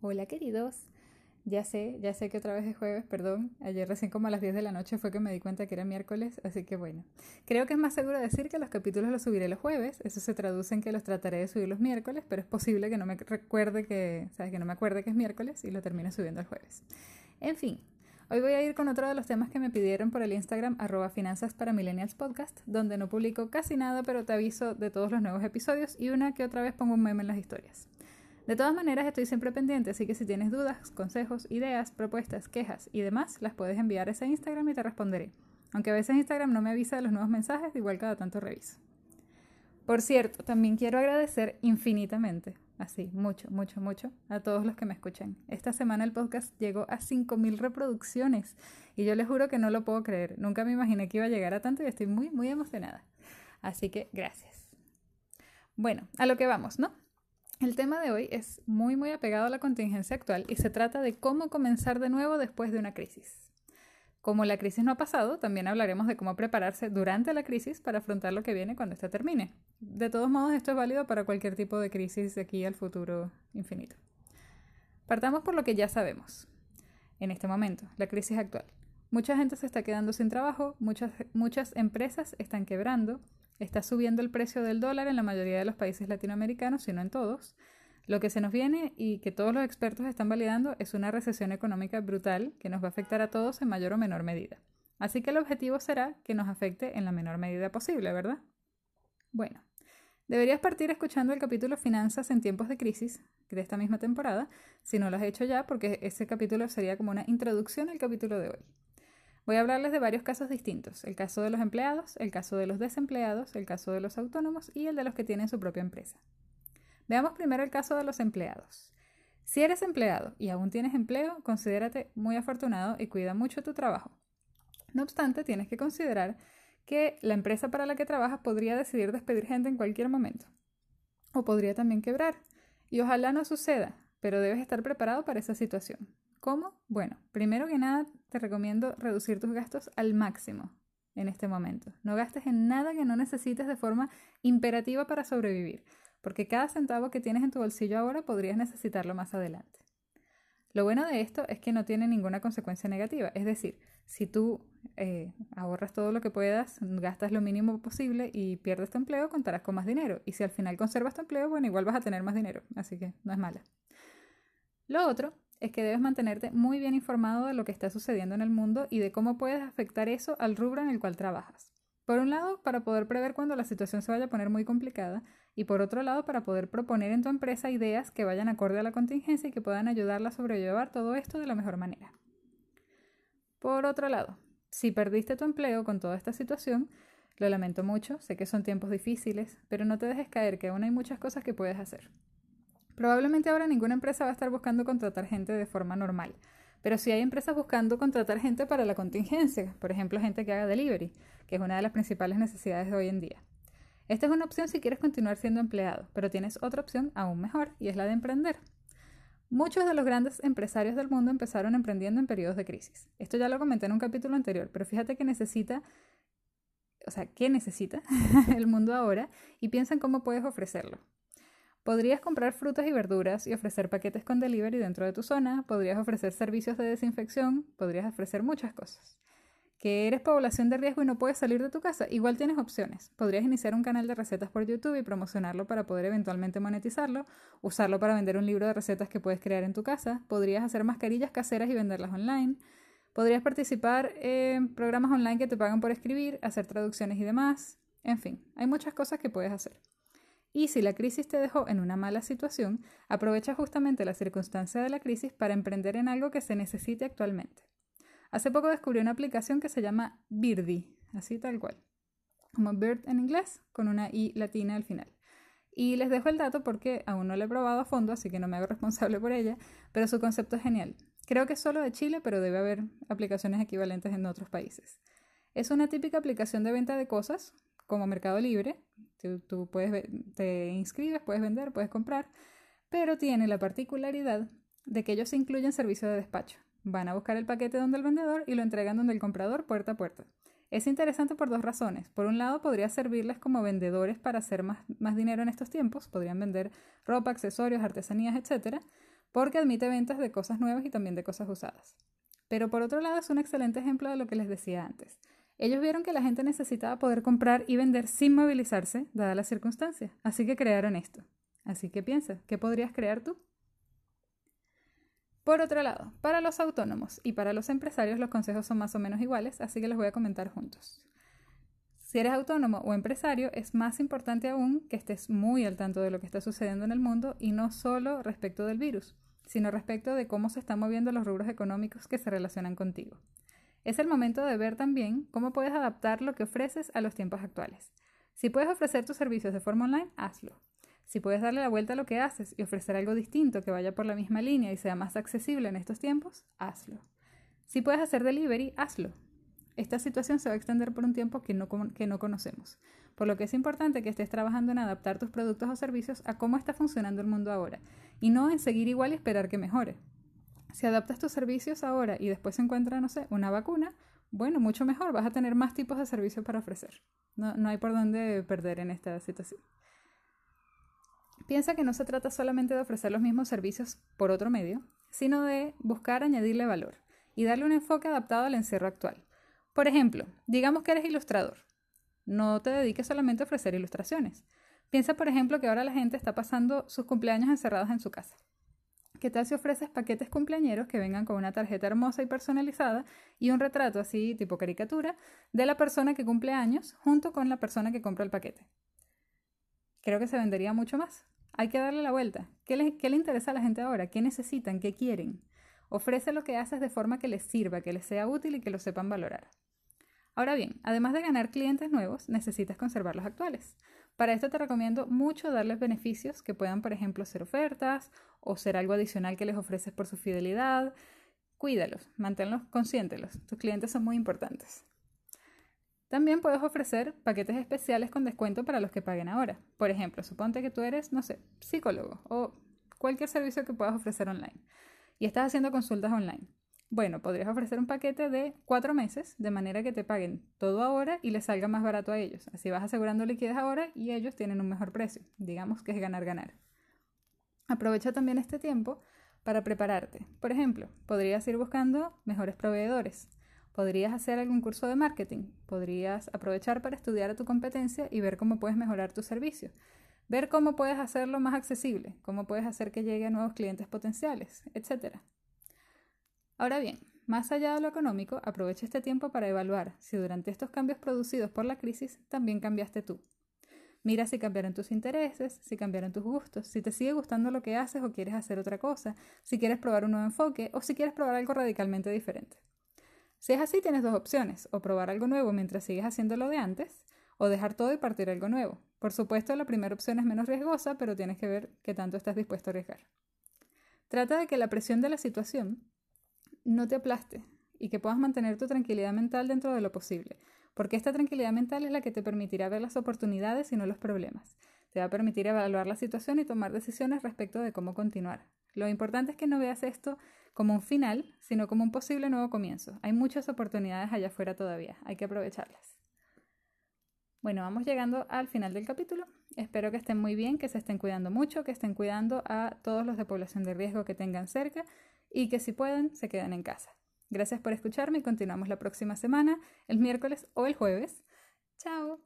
Hola queridos, ya sé, ya sé que otra vez es jueves, perdón, ayer recién como a las 10 de la noche fue que me di cuenta que era miércoles, así que bueno, creo que es más seguro decir que los capítulos los subiré los jueves, eso se traduce en que los trataré de subir los miércoles, pero es posible que no me recuerde que, sabes, que no me acuerde que es miércoles y lo termine subiendo el jueves. En fin, Hoy voy a ir con otro de los temas que me pidieron por el Instagram arroba finanzas para millennials podcast, donde no publico casi nada, pero te aviso de todos los nuevos episodios y una que otra vez pongo un meme en las historias. De todas maneras, estoy siempre pendiente, así que si tienes dudas, consejos, ideas, propuestas, quejas y demás, las puedes enviar a ese Instagram y te responderé. Aunque a veces Instagram no me avisa de los nuevos mensajes, igual cada tanto reviso. Por cierto, también quiero agradecer infinitamente así, mucho, mucho, mucho, a todos los que me escuchan. Esta semana el podcast llegó a 5.000 reproducciones y yo les juro que no lo puedo creer. Nunca me imaginé que iba a llegar a tanto y estoy muy, muy emocionada. Así que gracias. Bueno, a lo que vamos, ¿no? El tema de hoy es muy, muy apegado a la contingencia actual y se trata de cómo comenzar de nuevo después de una crisis. Como la crisis no ha pasado, también hablaremos de cómo prepararse durante la crisis para afrontar lo que viene cuando ésta termine. De todos modos, esto es válido para cualquier tipo de crisis de aquí al futuro infinito. Partamos por lo que ya sabemos. En este momento, la crisis actual. Mucha gente se está quedando sin trabajo, muchas, muchas empresas están quebrando, está subiendo el precio del dólar en la mayoría de los países latinoamericanos, si no en todos, lo que se nos viene y que todos los expertos están validando es una recesión económica brutal que nos va a afectar a todos en mayor o menor medida. Así que el objetivo será que nos afecte en la menor medida posible, ¿verdad? Bueno, deberías partir escuchando el capítulo Finanzas en tiempos de crisis de esta misma temporada, si no lo has hecho ya, porque ese capítulo sería como una introducción al capítulo de hoy. Voy a hablarles de varios casos distintos, el caso de los empleados, el caso de los desempleados, el caso de los autónomos y el de los que tienen su propia empresa. Veamos primero el caso de los empleados. Si eres empleado y aún tienes empleo, considérate muy afortunado y cuida mucho tu trabajo. No obstante, tienes que considerar que la empresa para la que trabajas podría decidir despedir gente en cualquier momento. O podría también quebrar. Y ojalá no suceda, pero debes estar preparado para esa situación. ¿Cómo? Bueno, primero que nada te recomiendo reducir tus gastos al máximo en este momento. No gastes en nada que no necesites de forma imperativa para sobrevivir porque cada centavo que tienes en tu bolsillo ahora podrías necesitarlo más adelante. Lo bueno de esto es que no tiene ninguna consecuencia negativa, es decir, si tú eh, ahorras todo lo que puedas, gastas lo mínimo posible y pierdes tu empleo, contarás con más dinero. Y si al final conservas tu empleo, bueno, igual vas a tener más dinero, así que no es mala. Lo otro es que debes mantenerte muy bien informado de lo que está sucediendo en el mundo y de cómo puedes afectar eso al rubro en el cual trabajas. Por un lado, para poder prever cuando la situación se vaya a poner muy complicada y por otro lado, para poder proponer en tu empresa ideas que vayan acorde a la contingencia y que puedan ayudarla a sobrellevar todo esto de la mejor manera. Por otro lado, si perdiste tu empleo con toda esta situación, lo lamento mucho, sé que son tiempos difíciles, pero no te dejes caer que aún hay muchas cosas que puedes hacer. Probablemente ahora ninguna empresa va a estar buscando contratar gente de forma normal, pero sí hay empresas buscando contratar gente para la contingencia, por ejemplo, gente que haga delivery, que es una de las principales necesidades de hoy en día. Esta es una opción si quieres continuar siendo empleado, pero tienes otra opción aún mejor y es la de emprender. Muchos de los grandes empresarios del mundo empezaron emprendiendo en periodos de crisis. Esto ya lo comenté en un capítulo anterior, pero fíjate que necesita, o sea, ¿qué necesita el mundo ahora? Y piensa en cómo puedes ofrecerlo. Podrías comprar frutas y verduras y ofrecer paquetes con delivery dentro de tu zona, podrías ofrecer servicios de desinfección, podrías ofrecer muchas cosas que eres población de riesgo y no puedes salir de tu casa, igual tienes opciones. Podrías iniciar un canal de recetas por YouTube y promocionarlo para poder eventualmente monetizarlo, usarlo para vender un libro de recetas que puedes crear en tu casa, podrías hacer mascarillas caseras y venderlas online, podrías participar en programas online que te pagan por escribir, hacer traducciones y demás, en fin, hay muchas cosas que puedes hacer. Y si la crisis te dejó en una mala situación, aprovecha justamente la circunstancia de la crisis para emprender en algo que se necesite actualmente. Hace poco descubrí una aplicación que se llama Birdie, así tal cual, como Bird en inglés, con una I latina al final. Y les dejo el dato porque aún no la he probado a fondo, así que no me hago responsable por ella, pero su concepto es genial. Creo que es solo de Chile, pero debe haber aplicaciones equivalentes en otros países. Es una típica aplicación de venta de cosas, como Mercado Libre. Tú, puedes, te inscribes, puedes vender, puedes comprar, pero tiene la particularidad de que ellos incluyen servicio de despacho. Van a buscar el paquete donde el vendedor y lo entregan donde el comprador puerta a puerta. Es interesante por dos razones. Por un lado, podría servirles como vendedores para hacer más, más dinero en estos tiempos. Podrían vender ropa, accesorios, artesanías, etc. Porque admite ventas de cosas nuevas y también de cosas usadas. Pero por otro lado, es un excelente ejemplo de lo que les decía antes. Ellos vieron que la gente necesitaba poder comprar y vender sin movilizarse, dadas las circunstancias. Así que crearon esto. Así que piensa, ¿qué podrías crear tú? Por otro lado, para los autónomos y para los empresarios los consejos son más o menos iguales, así que los voy a comentar juntos. Si eres autónomo o empresario, es más importante aún que estés muy al tanto de lo que está sucediendo en el mundo y no solo respecto del virus, sino respecto de cómo se están moviendo los rubros económicos que se relacionan contigo. Es el momento de ver también cómo puedes adaptar lo que ofreces a los tiempos actuales. Si puedes ofrecer tus servicios de forma online, hazlo. Si puedes darle la vuelta a lo que haces y ofrecer algo distinto que vaya por la misma línea y sea más accesible en estos tiempos, hazlo. Si puedes hacer delivery, hazlo. Esta situación se va a extender por un tiempo que no, que no conocemos, por lo que es importante que estés trabajando en adaptar tus productos o servicios a cómo está funcionando el mundo ahora, y no en seguir igual y esperar que mejore. Si adaptas tus servicios ahora y después se encuentra, no sé, una vacuna, bueno, mucho mejor, vas a tener más tipos de servicios para ofrecer. No, no hay por dónde perder en esta situación. Piensa que no se trata solamente de ofrecer los mismos servicios por otro medio, sino de buscar añadirle valor y darle un enfoque adaptado al encierro actual. Por ejemplo, digamos que eres ilustrador. No te dediques solamente a ofrecer ilustraciones. Piensa, por ejemplo, que ahora la gente está pasando sus cumpleaños encerrados en su casa. ¿Qué tal si ofreces paquetes cumpleañeros que vengan con una tarjeta hermosa y personalizada y un retrato así tipo caricatura de la persona que cumple años junto con la persona que compra el paquete? Creo que se vendería mucho más. Hay que darle la vuelta. ¿Qué le, ¿Qué le, interesa a la gente ahora? ¿Qué necesitan? ¿Qué quieren? Ofrece lo que haces de forma que les sirva, que les sea útil y que lo sepan valorar. Ahora bien, además de ganar clientes nuevos, necesitas conservar los actuales. Para esto te recomiendo mucho darles beneficios que puedan, por ejemplo, ser ofertas o ser algo adicional que les ofreces por su fidelidad. Cuídalos, manténlos, consiéntelos. Tus clientes son muy importantes. También puedes ofrecer paquetes especiales con descuento para los que paguen ahora. Por ejemplo, suponte que tú eres, no sé, psicólogo o cualquier servicio que puedas ofrecer online y estás haciendo consultas online. Bueno, podrías ofrecer un paquete de cuatro meses de manera que te paguen todo ahora y les salga más barato a ellos. Así vas asegurando liquidez ahora y ellos tienen un mejor precio. Digamos que es ganar-ganar. Aprovecha también este tiempo para prepararte. Por ejemplo, podrías ir buscando mejores proveedores. Podrías hacer algún curso de marketing, podrías aprovechar para estudiar tu competencia y ver cómo puedes mejorar tu servicio, ver cómo puedes hacerlo más accesible, cómo puedes hacer que llegue a nuevos clientes potenciales, etc. Ahora bien, más allá de lo económico, aprovecha este tiempo para evaluar si durante estos cambios producidos por la crisis también cambiaste tú. Mira si cambiaron tus intereses, si cambiaron tus gustos, si te sigue gustando lo que haces o quieres hacer otra cosa, si quieres probar un nuevo enfoque o si quieres probar algo radicalmente diferente. Si es así, tienes dos opciones, o probar algo nuevo mientras sigues haciendo lo de antes, o dejar todo y partir algo nuevo. Por supuesto, la primera opción es menos riesgosa, pero tienes que ver qué tanto estás dispuesto a arriesgar. Trata de que la presión de la situación no te aplaste y que puedas mantener tu tranquilidad mental dentro de lo posible, porque esta tranquilidad mental es la que te permitirá ver las oportunidades y no los problemas. Te va a permitir evaluar la situación y tomar decisiones respecto de cómo continuar. Lo importante es que no veas esto como un final, sino como un posible nuevo comienzo. Hay muchas oportunidades allá afuera todavía, hay que aprovecharlas. Bueno, vamos llegando al final del capítulo. Espero que estén muy bien, que se estén cuidando mucho, que estén cuidando a todos los de población de riesgo que tengan cerca y que si pueden, se quedan en casa. Gracias por escucharme y continuamos la próxima semana, el miércoles o el jueves. Chao.